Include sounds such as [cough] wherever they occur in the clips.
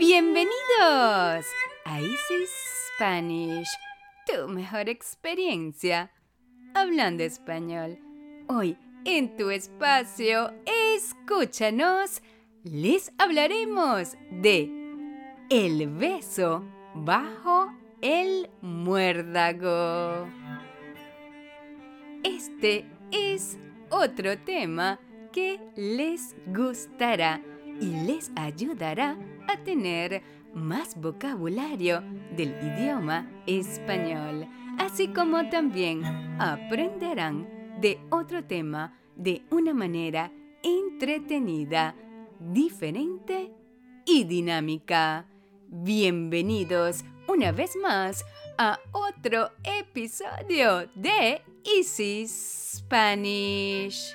Bienvenidos a Easy Spanish, tu mejor experiencia hablando español. Hoy en tu espacio, escúchanos, les hablaremos de el beso bajo el muérdago. Este es otro tema que les gustará y les ayudará a tener más vocabulario del idioma español, así como también aprenderán de otro tema de una manera entretenida, diferente y dinámica. Bienvenidos una vez más a otro episodio de Easy Spanish.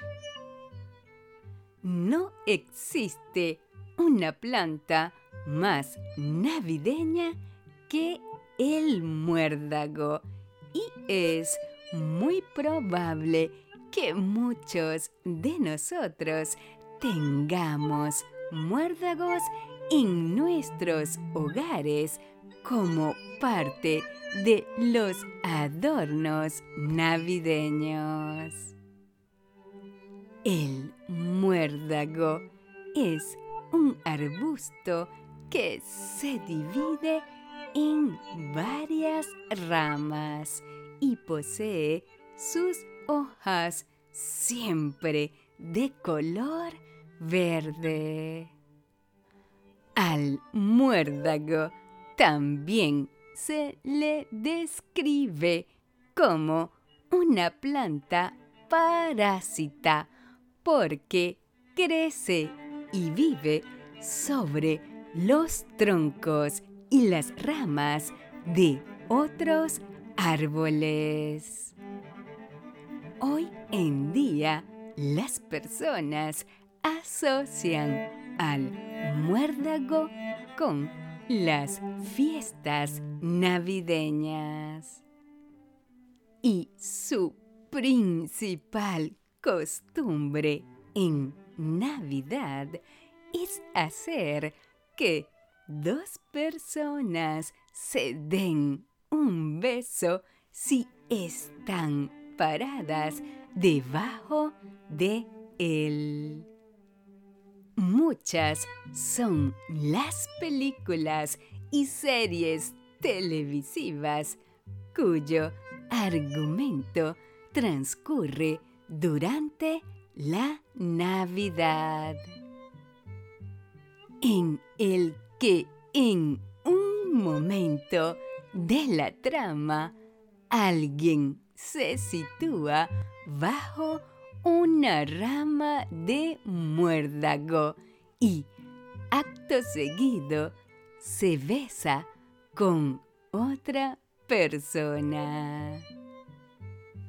No existe una planta más navideña que el muérdago y es muy probable que muchos de nosotros tengamos muérdagos en nuestros hogares como parte de los adornos navideños. El muérdago es un arbusto que se divide en varias ramas y posee sus hojas siempre de color verde. Al muérdago también se le describe como una planta parásita porque crece y vive sobre los troncos y las ramas de otros árboles. Hoy en día, las personas asocian al muérdago con las fiestas navideñas. Y su principal costumbre en Navidad es hacer que dos personas se den un beso si están paradas debajo de él. Muchas son las películas y series televisivas cuyo argumento transcurre durante la Navidad, en el que en un momento de la trama alguien se sitúa bajo una rama de muérdago y acto seguido se besa con otra persona.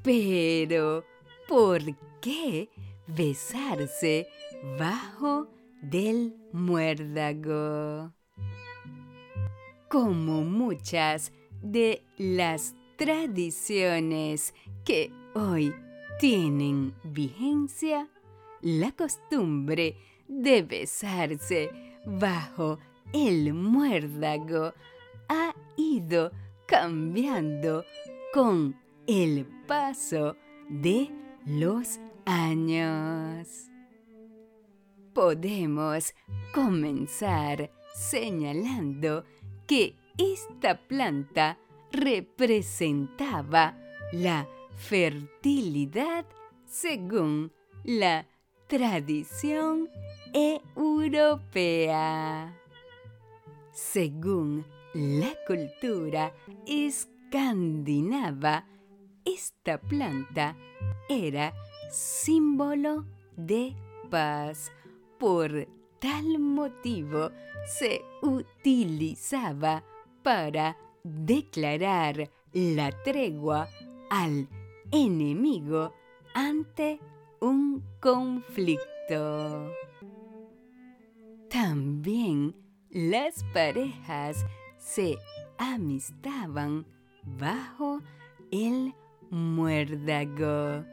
Pero, ¿por qué besarse bajo del muérdago? Como muchas de las tradiciones que hoy tienen vigencia la costumbre de besarse bajo el muérdago ha ido cambiando con el paso de los años. Podemos comenzar señalando que esta planta representaba la fertilidad según la tradición europea. Según la cultura escandinava, esta planta era símbolo de paz. Por tal motivo se utilizaba para declarar la tregua al enemigo ante un conflicto. También las parejas se amistaban bajo el muérdago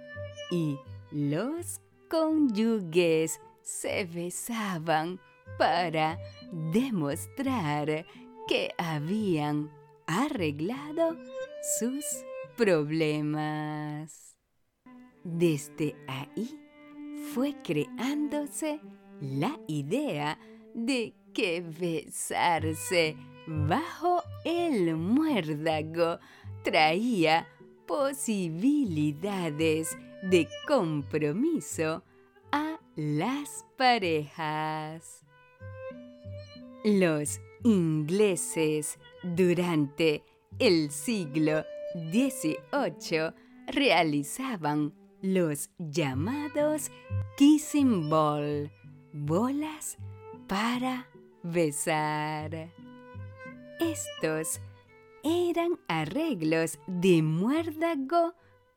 y los cónyuges se besaban para demostrar que habían arreglado sus problemas. Desde ahí fue creándose la idea de que besarse bajo el muérdago traía posibilidades de compromiso las parejas. Los ingleses durante el siglo XVIII realizaban los llamados kissing ball, bolas para besar. Estos eran arreglos de muérdago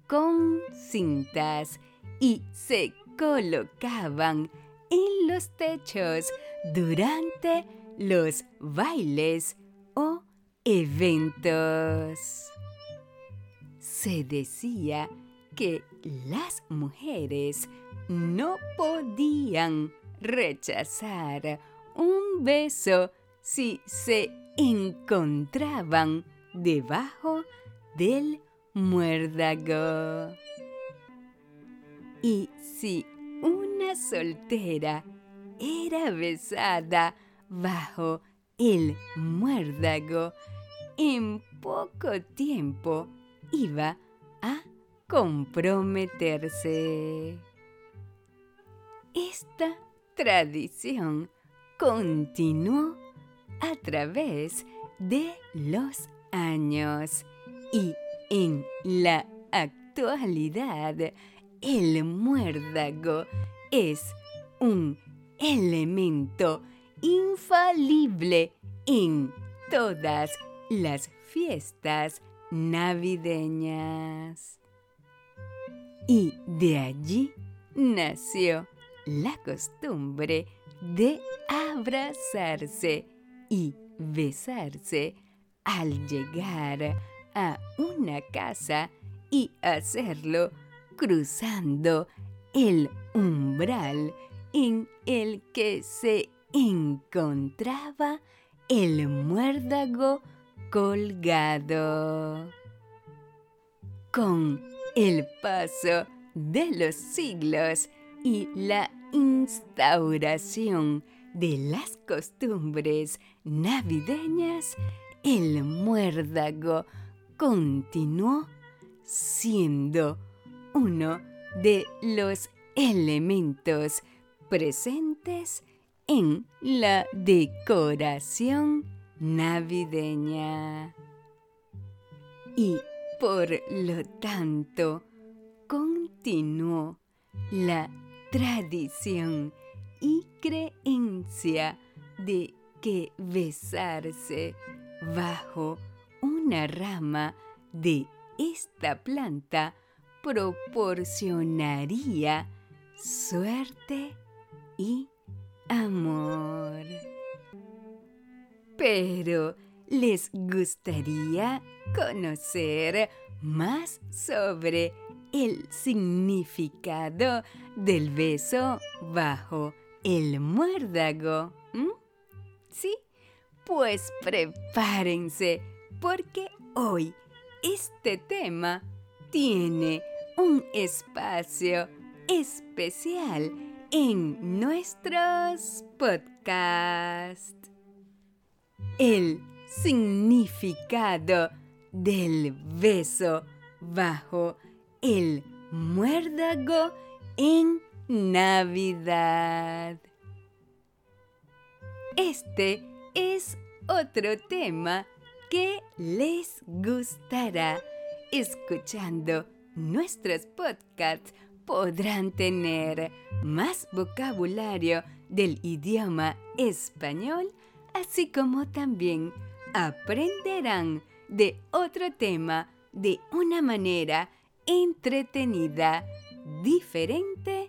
con cintas y se colocaban en los techos durante los bailes o eventos. Se decía que las mujeres no podían rechazar un beso si se encontraban debajo del muérdago. Y si una soltera era besada bajo el muérdago, en poco tiempo iba a comprometerse. Esta tradición continuó a través de los años y en la actualidad el muérdago es un elemento infalible en todas las fiestas navideñas. Y de allí nació la costumbre de abrazarse y besarse al llegar a una casa y hacerlo cruzando el umbral en el que se encontraba el muérdago colgado. Con el paso de los siglos y la instauración de las costumbres navideñas, el muérdago continuó siendo uno de los elementos presentes en la decoración navideña. Y por lo tanto, continuó la tradición y creencia de que besarse bajo una rama de esta planta proporcionaría suerte y amor. Pero les gustaría conocer más sobre el significado del beso bajo el muérdago. ¿Sí? Pues prepárense, porque hoy este tema tiene un espacio especial en nuestros podcasts. El significado del beso bajo el muérdago en Navidad. Este es otro tema que les gustará. Escuchando nuestros podcasts podrán tener más vocabulario del idioma español, así como también aprenderán de otro tema de una manera entretenida, diferente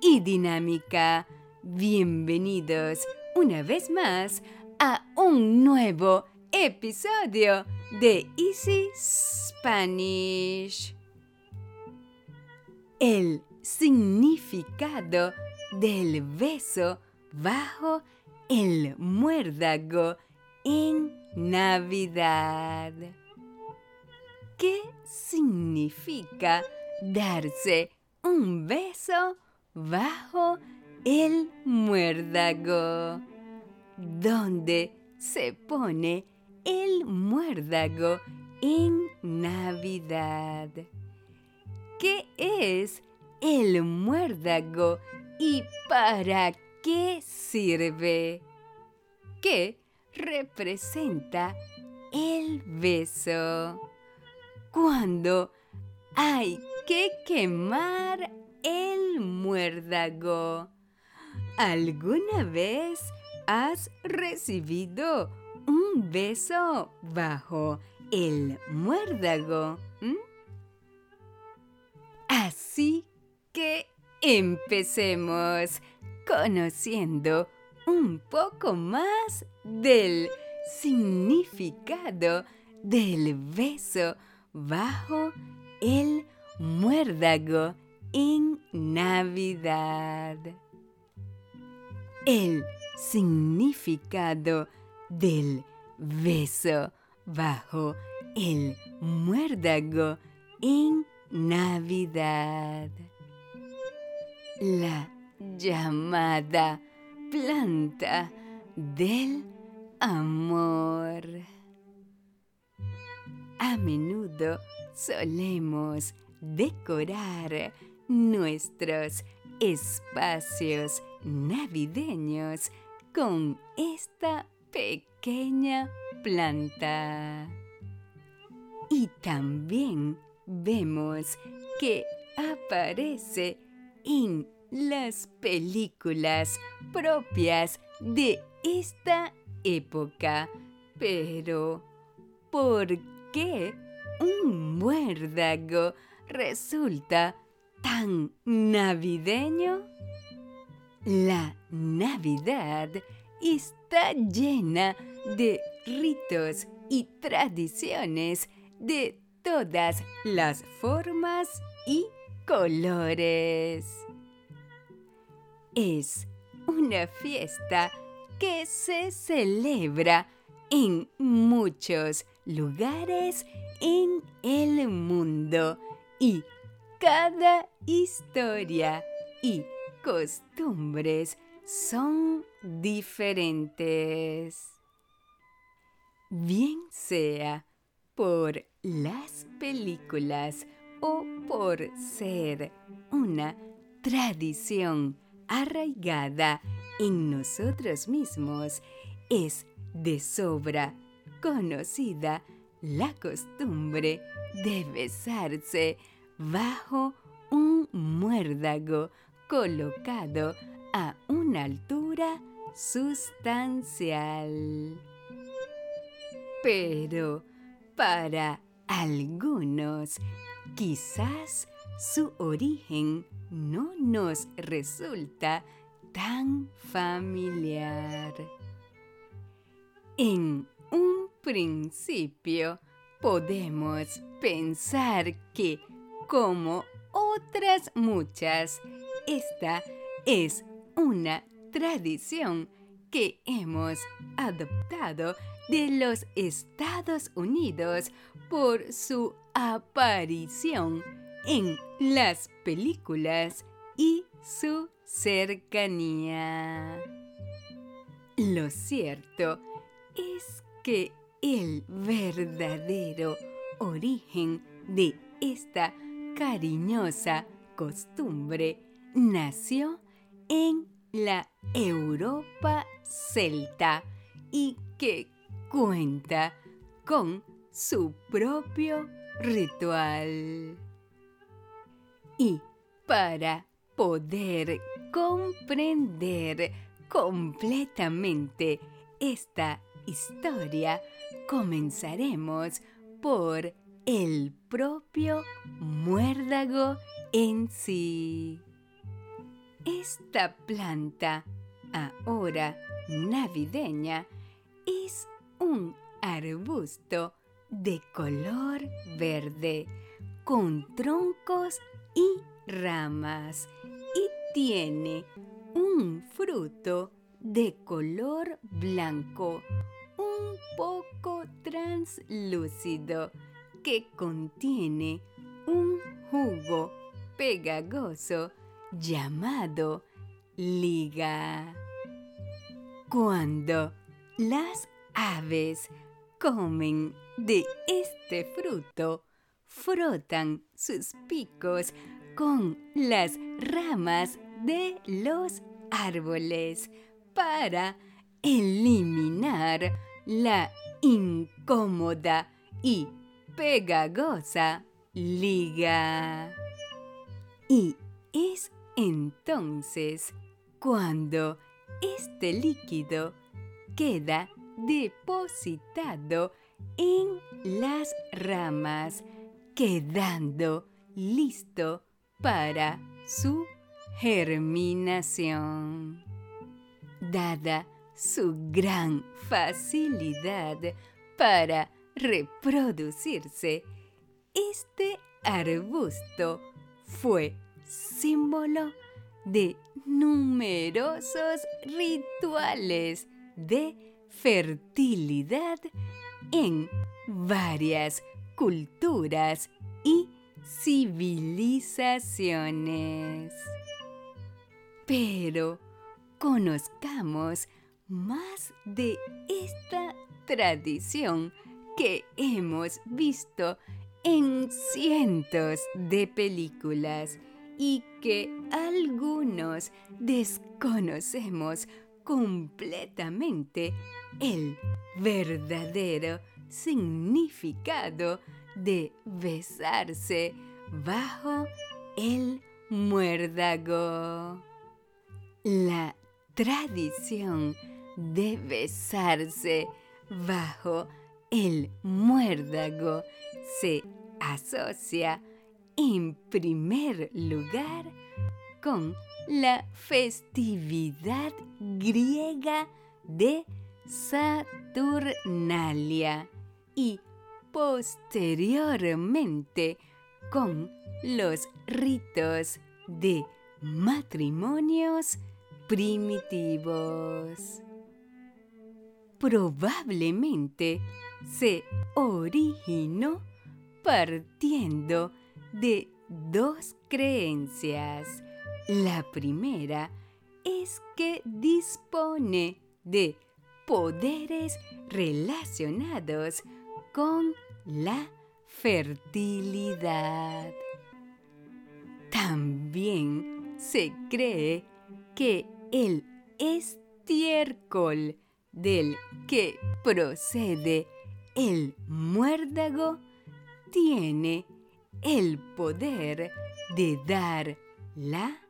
y dinámica. Bienvenidos una vez más a un nuevo episodio de Easy Spanish. El significado del beso bajo el muérdago en Navidad. ¿Qué significa darse un beso bajo el muérdago? ¿Dónde se pone el muérdago en Navidad? ¿Qué es el muérdago y para qué sirve? ¿Qué representa el beso? Cuando hay que quemar el muérdago. ¿Alguna vez has recibido un beso bajo el muérdago? ¿Mm? Así que empecemos conociendo un poco más del significado del beso bajo el muérdago en Navidad. El significado del beso bajo el muérdago en Navidad. La llamada planta del amor. A menudo solemos decorar nuestros espacios navideños con esta pequeña planta. Y también vemos que aparece en las películas propias de esta época. Pero, ¿por qué un muérdago resulta tan navideño? La Navidad está llena de ritos y tradiciones de todas las formas y colores. Es una fiesta que se celebra en muchos lugares en el mundo y cada historia y costumbres son diferentes. Bien sea por las películas o por ser una tradición arraigada en nosotros mismos, es de sobra conocida la costumbre de besarse bajo un muérdago colocado a una altura sustancial. Pero para algunos, quizás su origen no nos resulta tan familiar. En un principio, podemos pensar que, como otras muchas, esta es una tradición que hemos adoptado de los Estados Unidos por su aparición en las películas y su cercanía. Lo cierto es que el verdadero origen de esta cariñosa costumbre nació en la Europa celta y que cuenta con su propio ritual. Y para poder comprender completamente esta historia, comenzaremos por el propio muérdago en sí. Esta planta, ahora navideña, es un arbusto de color verde con troncos y ramas y tiene un fruto de color blanco, un poco translúcido, que contiene un jugo pegagoso llamado liga. Cuando las aves comen de este fruto, frotan sus picos con las ramas de los árboles para eliminar la incómoda y pegagosa liga. Y es entonces cuando este líquido queda depositado en las ramas, quedando listo para su germinación. Dada su gran facilidad para reproducirse, este arbusto fue símbolo de numerosos rituales de fertilidad en varias culturas y civilizaciones. Pero conozcamos más de esta tradición que hemos visto en cientos de películas y que algunos desconocemos completamente el verdadero significado de besarse bajo el muérdago. La tradición de besarse bajo el muérdago se asocia en primer lugar con la festividad griega de Saturnalia y posteriormente con los ritos de matrimonios primitivos. Probablemente se originó partiendo de dos creencias. La primera es que dispone de poderes relacionados con la fertilidad. También se cree que el estiércol del que procede el muérdago tiene el poder de dar la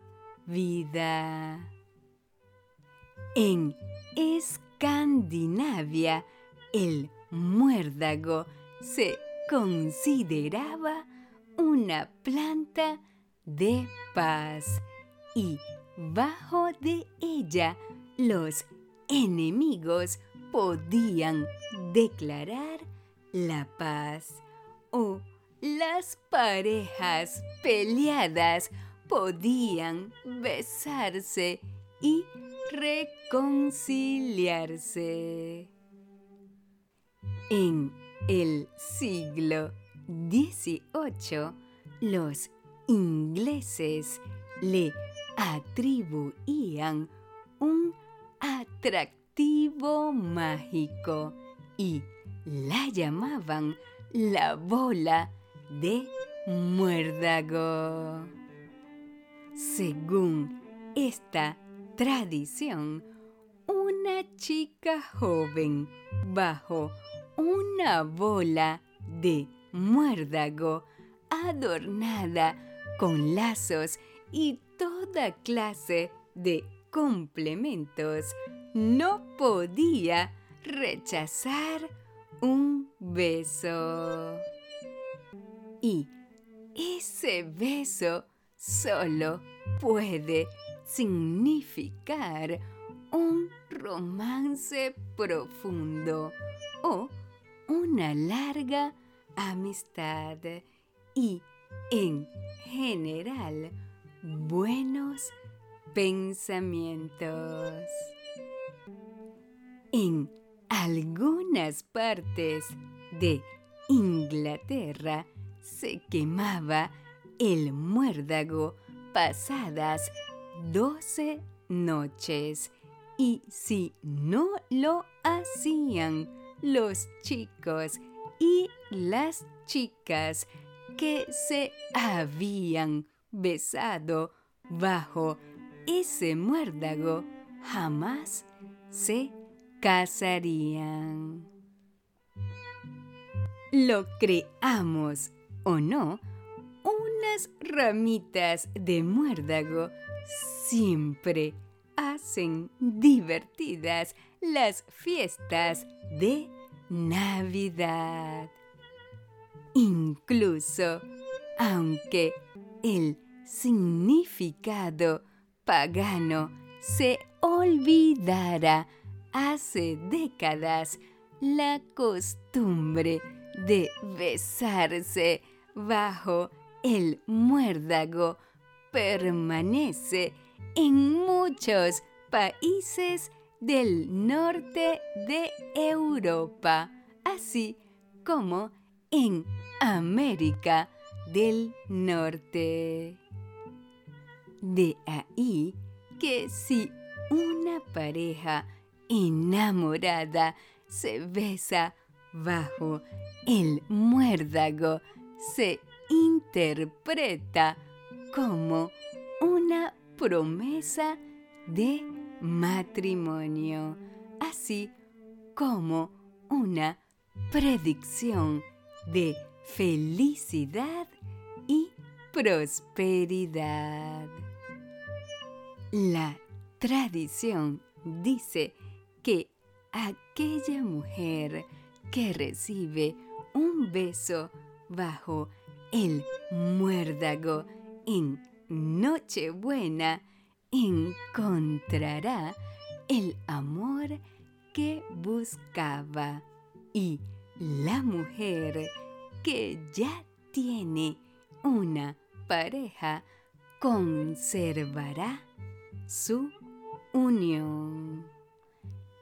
vida. En Escandinavia, el muérdago se consideraba una planta de paz y bajo de ella los enemigos podían declarar la paz o las parejas peleadas podían besarse y reconciliarse. En el siglo XVIII, los ingleses le atribuían un atractivo mágico y la llamaban la bola de muérdago. Según esta tradición, una chica joven bajo una bola de muérdago adornada con lazos y toda clase de complementos no podía rechazar un beso. Y ese beso solo puede significar un romance profundo o una larga amistad y en general buenos pensamientos. en algunas partes de Inglaterra se quemaba el muérdago pasadas doce noches y si no lo hacían los chicos y las chicas que se habían besado bajo ese muérdago jamás se casarían. Lo creamos o no, unas ramitas de muérdago siempre hacen divertidas las fiestas de Navidad. Incluso, aunque el significado pagano se olvidara hace décadas, la costumbre de besarse bajo el muérdago permanece en muchos países del norte de Europa, así como en América del Norte. De ahí que si una pareja enamorada se besa bajo el muérdago, se interpreta como una promesa de matrimonio, así como una predicción de felicidad y prosperidad. La tradición dice que aquella mujer que recibe un beso bajo el muérdago en Nochebuena encontrará el amor que buscaba y la mujer que ya tiene una pareja conservará su unión.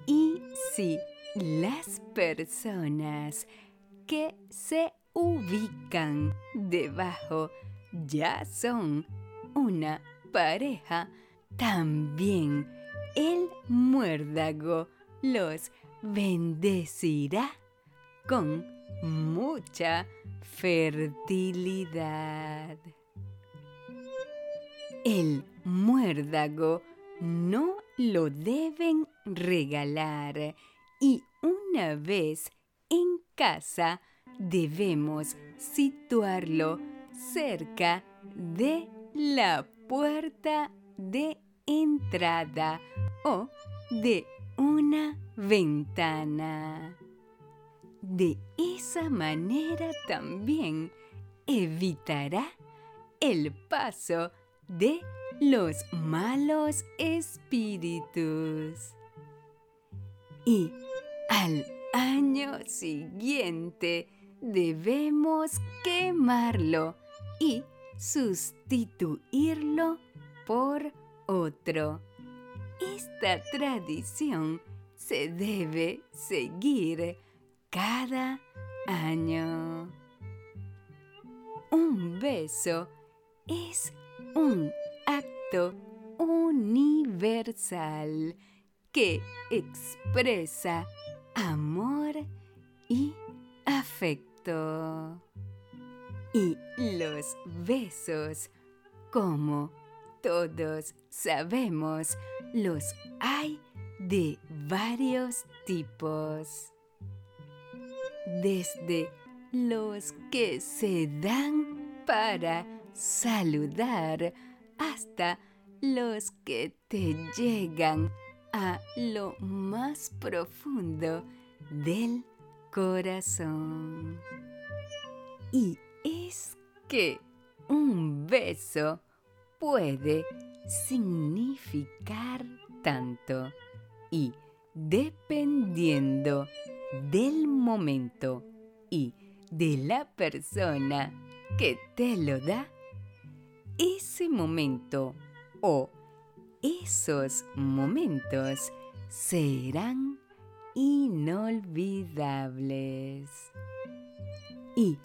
Y si las personas que se ubican debajo ya son una pareja, también el muérdago los bendecirá con mucha fertilidad. El muérdago no lo deben regalar y una vez en casa debemos situarlo cerca de la puerta de entrada o de una ventana. De esa manera también evitará el paso de los malos espíritus. Y al año siguiente debemos quemarlo y sustituirlo por otro. Esta tradición se debe seguir cada año. Un beso es un acto universal que expresa amor y afecto. Y los besos, como todos sabemos, los hay de varios tipos. Desde los que se dan para saludar hasta los que te llegan a lo más profundo del corazón. Y que un beso puede significar tanto y dependiendo del momento y de la persona que te lo da, ese momento o esos momentos serán inolvidables. Y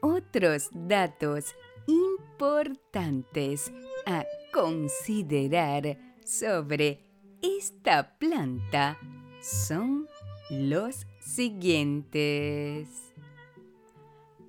otros datos importantes a considerar sobre esta planta son los siguientes.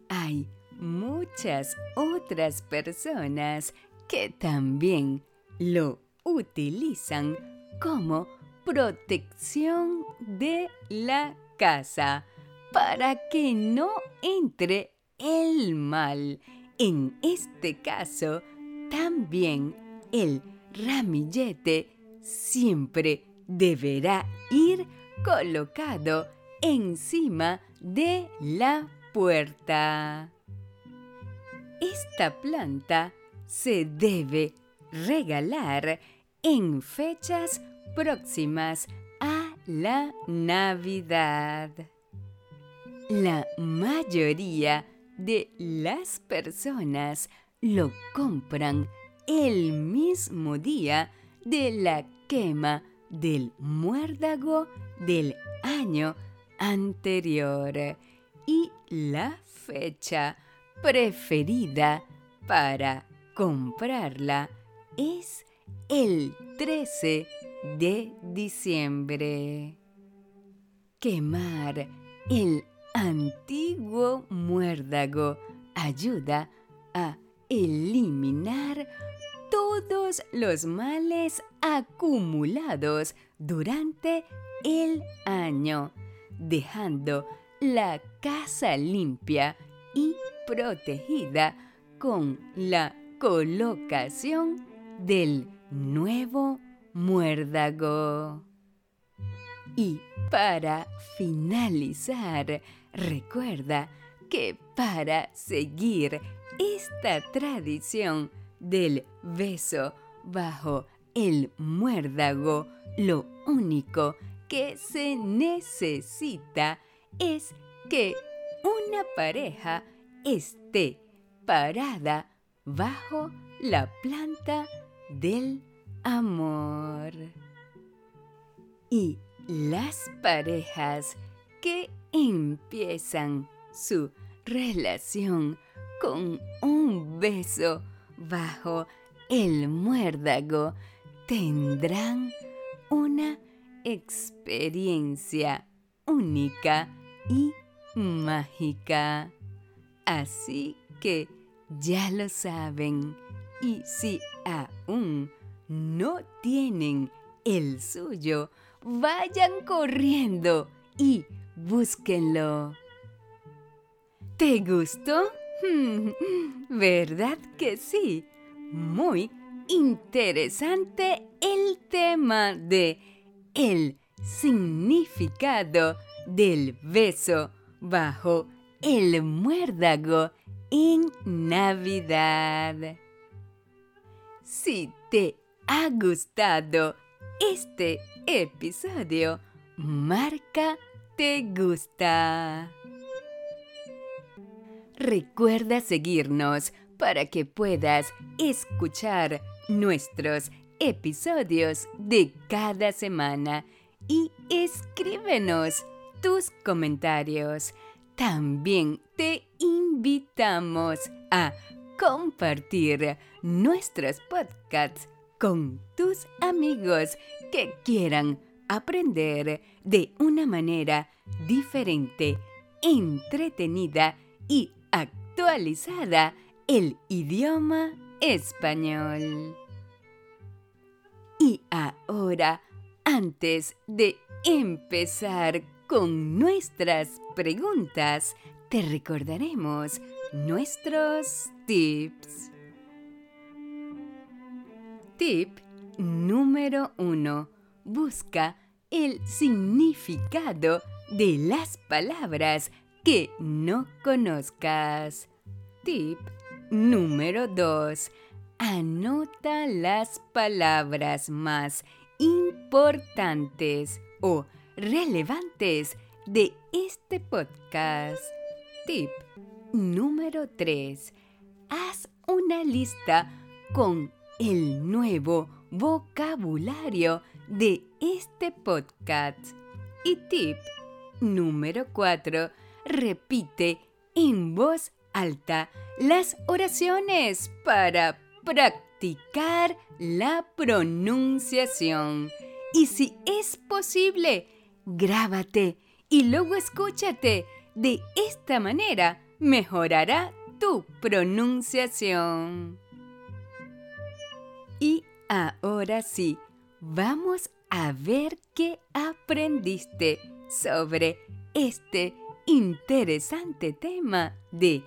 Hay muchas otras personas que también lo utilizan como protección de la casa para que no entre el mal. En este caso, también el ramillete siempre deberá ir colocado encima de la puerta. Esta planta se debe regalar en fechas próximas a la Navidad. La mayoría de las personas lo compran el mismo día de la quema del muérdago del año anterior y la fecha preferida para comprarla es el 13 de diciembre. Quemar el antiguo muérdago ayuda a eliminar todos los males acumulados durante el año, dejando la casa limpia y protegida con la colocación del nuevo muérdago. Y para finalizar, recuerda que para seguir esta tradición del beso bajo el muérdago, lo único que se necesita es que una pareja esté parada bajo la planta del amor. Y las parejas que empiezan su relación con un beso bajo el muérdago tendrán una experiencia única y mágica. Así que ya lo saben. Y si aún no tienen el suyo, vayan corriendo y búsquenlo. ¿Te gustó? [laughs] ¿Verdad que sí? Muy interesante el tema de el significado del beso bajo el muérdago en Navidad. Si te ha gustado este episodio, marca gusta. Recuerda seguirnos para que puedas escuchar nuestros episodios de cada semana y escríbenos tus comentarios. También te invitamos a compartir nuestros podcasts con tus amigos que quieran aprender de una manera diferente, entretenida y actualizada el idioma español. Y ahora, antes de empezar con nuestras preguntas, te recordaremos nuestros tips. Tip número 1. Busca el significado de las palabras que no conozcas. Tip número 2 Anota las palabras más importantes o relevantes de este podcast. Tip número 3. Haz una lista con el nuevo vocabulario de este podcast. Y tip número 4. Repite en voz alta las oraciones para practicar la pronunciación. Y si es posible, grábate y luego escúchate. De esta manera mejorará tu pronunciación. Y ahora sí, vamos a ver qué aprendiste sobre este interesante tema de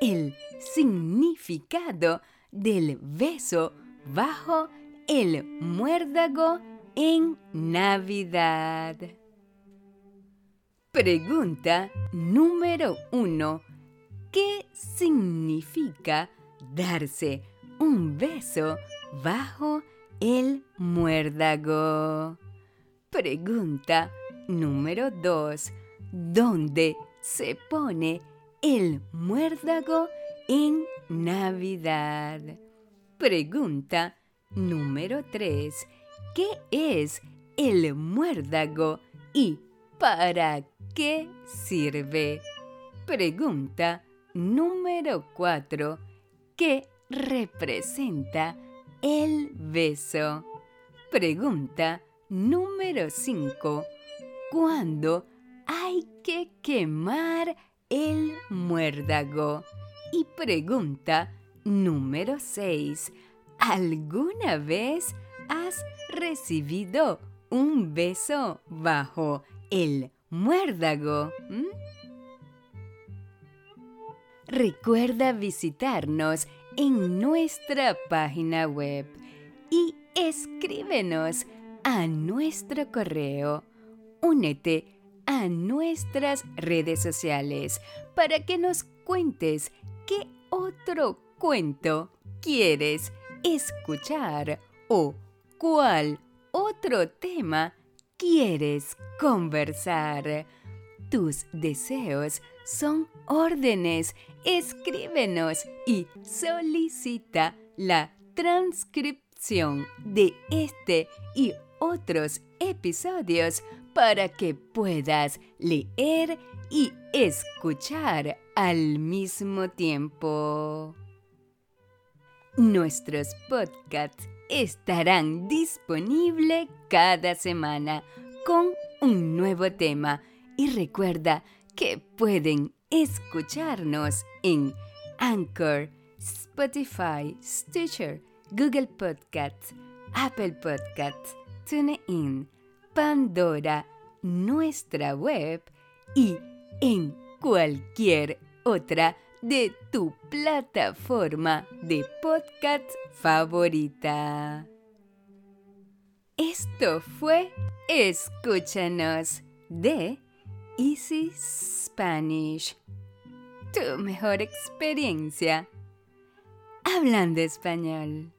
el significado del beso bajo el muérdago en Navidad. Pregunta número uno. ¿Qué significa darse un beso bajo el muérdago? Pregunta número 2. ¿Dónde se pone el muérdago en Navidad? Pregunta número 3. ¿Qué es el muérdago y para qué sirve? Pregunta número 4. ¿Qué representa el beso? Pregunta número 5. ¿Cuándo hay que quemar el muérdago? Y pregunta número 6. ¿Alguna vez has recibido un beso bajo el muérdago? ¿Mm? Recuerda visitarnos en nuestra página web y escríbenos a nuestro correo. Únete a nuestras redes sociales para que nos cuentes qué otro cuento quieres escuchar o cuál otro tema quieres conversar. Tus deseos son órdenes. Escríbenos y solicita la transcripción de este y otros episodios para que puedas leer y escuchar al mismo tiempo. Nuestros podcasts estarán disponibles cada semana con un nuevo tema y recuerda que pueden escucharnos en Anchor, Spotify, Stitcher, Google Podcasts, Apple Podcasts, TuneIn, Pandora, nuestra web y en cualquier otra de tu plataforma de podcast favorita. Esto fue Escúchanos de Easy Spanish. Tu mejor experiencia hablando español.